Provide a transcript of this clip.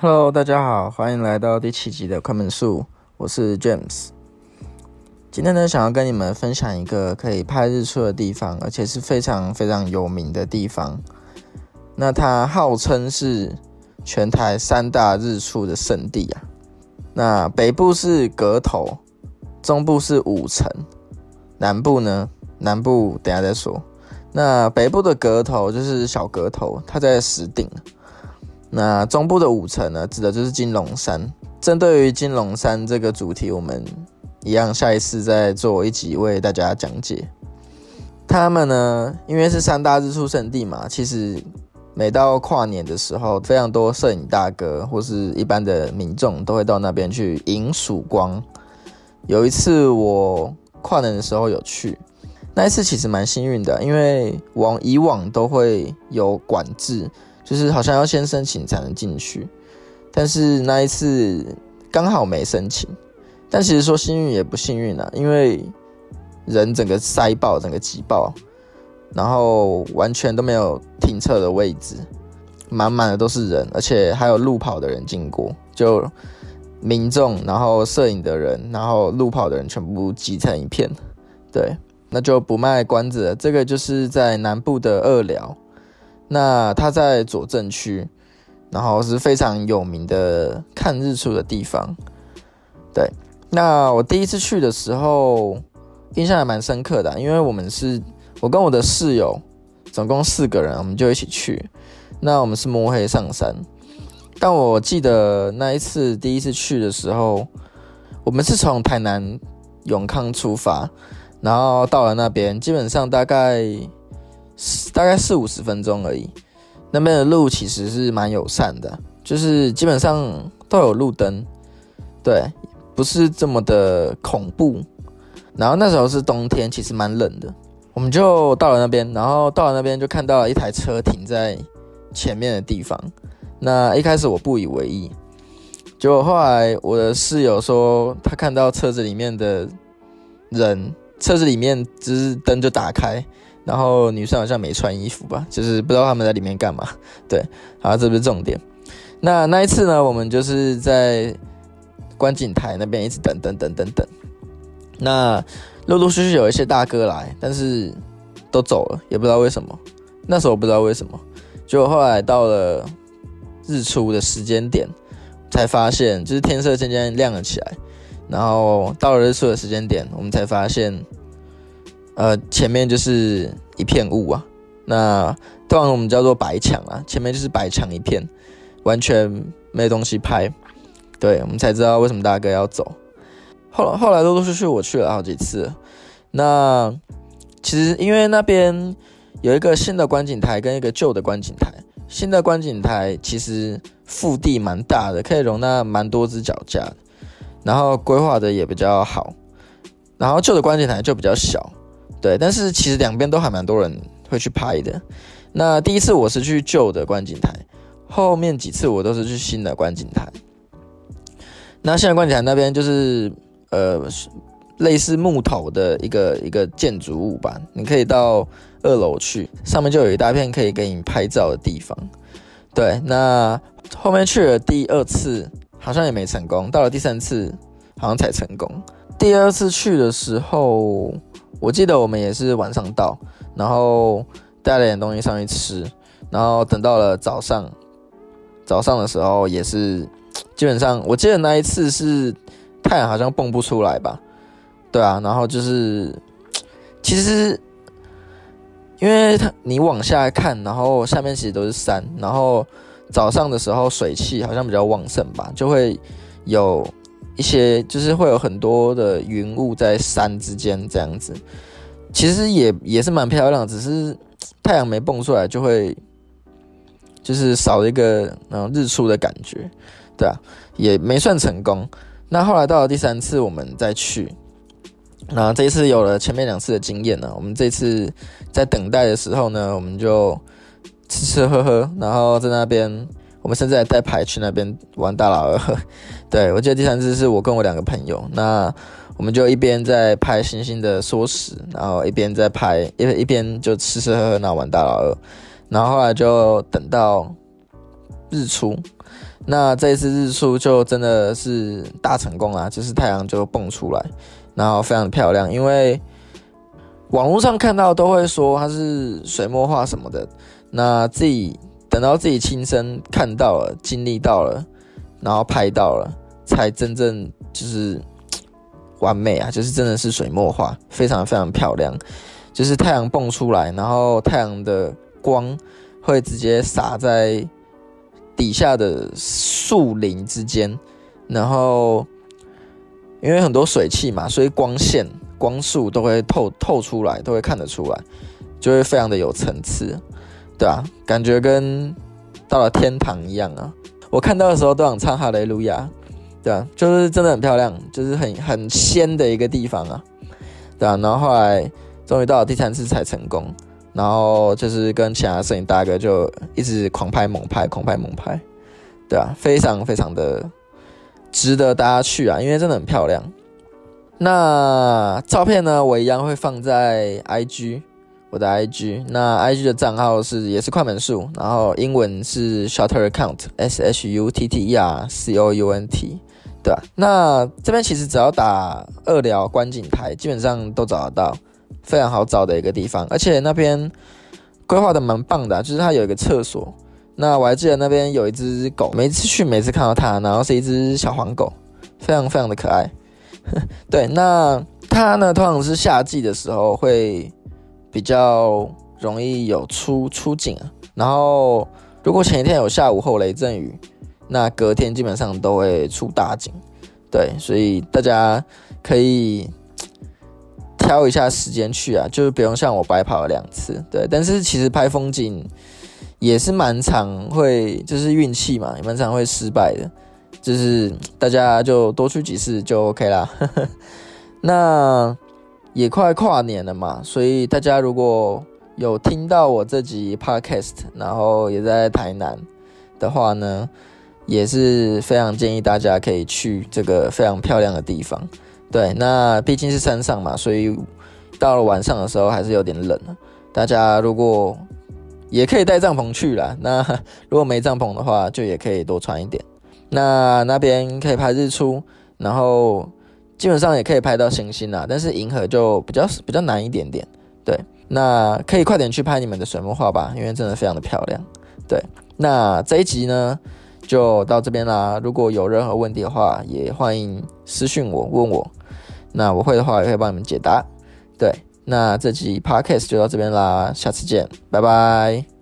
Hello，大家好，欢迎来到第七集的快门树，我是 James。今天呢，想要跟你们分享一个可以拍日出的地方，而且是非常非常有名的地方。那它号称是全台三大日出的圣地啊。那北部是阁头，中部是五城，南部呢？南部等下再说。那北部的阁头就是小阁头，它在石顶。那中部的五层呢，指的就是金龙山。针对于金龙山这个主题，我们一样下一次再做一集为大家讲解。他们呢，因为是三大日出圣地嘛，其实每到跨年的时候，非常多摄影大哥或是一般的民众都会到那边去迎曙光。有一次我跨年的时候有去，那一次其实蛮幸运的，因为往以往都会有管制。就是好像要先申请才能进去，但是那一次刚好没申请。但其实说幸运也不幸运啊，因为人整个塞爆，整个挤爆，然后完全都没有停车的位置，满满的都是人，而且还有路跑的人经过，就民众，然后摄影的人，然后路跑的人全部挤成一片。对，那就不卖关子了，这个就是在南部的二寮。那它在左镇区，然后是非常有名的看日出的地方。对，那我第一次去的时候，印象还蛮深刻的，因为我们是我跟我的室友，总共四个人，我们就一起去。那我们是摸黑上山，但我记得那一次第一次去的时候，我们是从台南永康出发，然后到了那边，基本上大概。大概四五十分钟而已，那边的路其实是蛮友善的，就是基本上都有路灯，对，不是这么的恐怖。然后那时候是冬天，其实蛮冷的，我们就到了那边，然后到了那边就看到了一台车停在前面的地方。那一开始我不以为意，结果后来我的室友说他看到车子里面的人，车子里面只是灯就打开。然后女生好像没穿衣服吧，就是不知道他们在里面干嘛。对，好，这不是重点。那那一次呢，我们就是在观景台那边一直等等等等等。那陆陆续续有一些大哥来，但是都走了，也不知道为什么。那时候不知道为什么，结果后来到了日出的时间点，才发现就是天色渐渐亮了起来。然后到了日出的时间点，我们才发现。呃，前面就是一片雾啊，那通常我们叫做白墙啊，前面就是白墙一片，完全没东西拍，对我们才知道为什么大哥要走。后来后来陆陆续续我去了好几次，那其实因为那边有一个新的观景台跟一个旧的观景台，新的观景台其实腹地蛮大的，可以容纳蛮多只脚架，然后规划的也比较好，然后旧的观景台就比较小。对，但是其实两边都还蛮多人会去拍的。那第一次我是去旧的观景台，后面几次我都是去新的观景台。那现在观景台那边就是呃类似木头的一个一个建筑物吧，你可以到二楼去，上面就有一大片可以给你拍照的地方。对，那后面去了第二次好像也没成功，到了第三次好像才成功。第二次去的时候。我记得我们也是晚上到，然后带了点东西上去吃，然后等到了早上，早上的时候也是基本上，我记得那一次是太阳好像蹦不出来吧，对啊，然后就是其实因为它你往下看，然后下面其实都是山，然后早上的时候水汽好像比较旺盛吧，就会有。一些就是会有很多的云雾在山之间这样子，其实也也是蛮漂亮，只是太阳没蹦出来就会就是少一个嗯日出的感觉，对啊，也没算成功。那后来到了第三次我们再去，那这一次有了前面两次的经验呢，我们这次在等待的时候呢，我们就吃吃喝喝，然后在那边。我们甚至还带牌去那边玩大老二，对我记得第三次是我跟我两个朋友，那我们就一边在拍星星的缩时，然后一边在拍，一一边就吃吃喝喝，然后玩大老二，然后后来就等到日出，那这一次日出就真的是大成功啊，就是太阳就蹦出来，然后非常漂亮。因为网络上看到都会说它是水墨画什么的，那自己等到自己亲身看到了、经历到了，然后拍到了，才真正就是完美啊！就是真的是水墨画，非常非常漂亮。就是太阳蹦出来，然后太阳的光会直接洒在。底下的树林之间，然后因为很多水汽嘛，所以光线、光束都会透透出来，都会看得出来，就会非常的有层次，对啊，感觉跟到了天堂一样啊！我看到的时候都想唱哈雷路亚，对啊，就是真的很漂亮，就是很很仙的一个地方啊，对啊，然后后来终于到了第三次才成功。然后就是跟其他摄影大哥就一直狂拍猛拍，狂拍猛拍，对啊，非常非常的值得大家去啊，因为真的很漂亮。那照片呢，我一样会放在 IG，我的 IG。那 IG 的账号是也是快门数，然后英文是 Shutter account s h u t t e r c o u n t，对吧？那这边其实只要打二聊观景台，基本上都找得到。非常好找的一个地方，而且那边规划的蛮棒的，就是它有一个厕所。那我还记得那边有一只狗，每次去每次看到它，然后是一只小黄狗，非常非常的可爱。对，那它呢，通常是夏季的时候会比较容易有出出景啊。然后如果前一天有下午后雷阵雨，那隔天基本上都会出大景。对，所以大家可以。挑一下时间去啊，就是不用像我白跑了两次，对。但是其实拍风景也是蛮常会，就是运气嘛，也蛮常会失败的。就是大家就多去几次就 OK 啦。那也快跨年了嘛，所以大家如果有听到我这集 Podcast，然后也在台南的话呢，也是非常建议大家可以去这个非常漂亮的地方。对，那毕竟是山上嘛，所以到了晚上的时候还是有点冷大家如果也可以带帐篷去了，那如果没帐篷的话，就也可以多穿一点。那那边可以拍日出，然后基本上也可以拍到星星啦，但是银河就比较比较难一点点。对，那可以快点去拍你们的水墨画吧，因为真的非常的漂亮。对，那这一集呢？就到这边啦。如果有任何问题的话，也欢迎私信我问我。那我会的话，也会帮你们解答。对，那这集 podcast 就到这边啦，下次见，拜拜。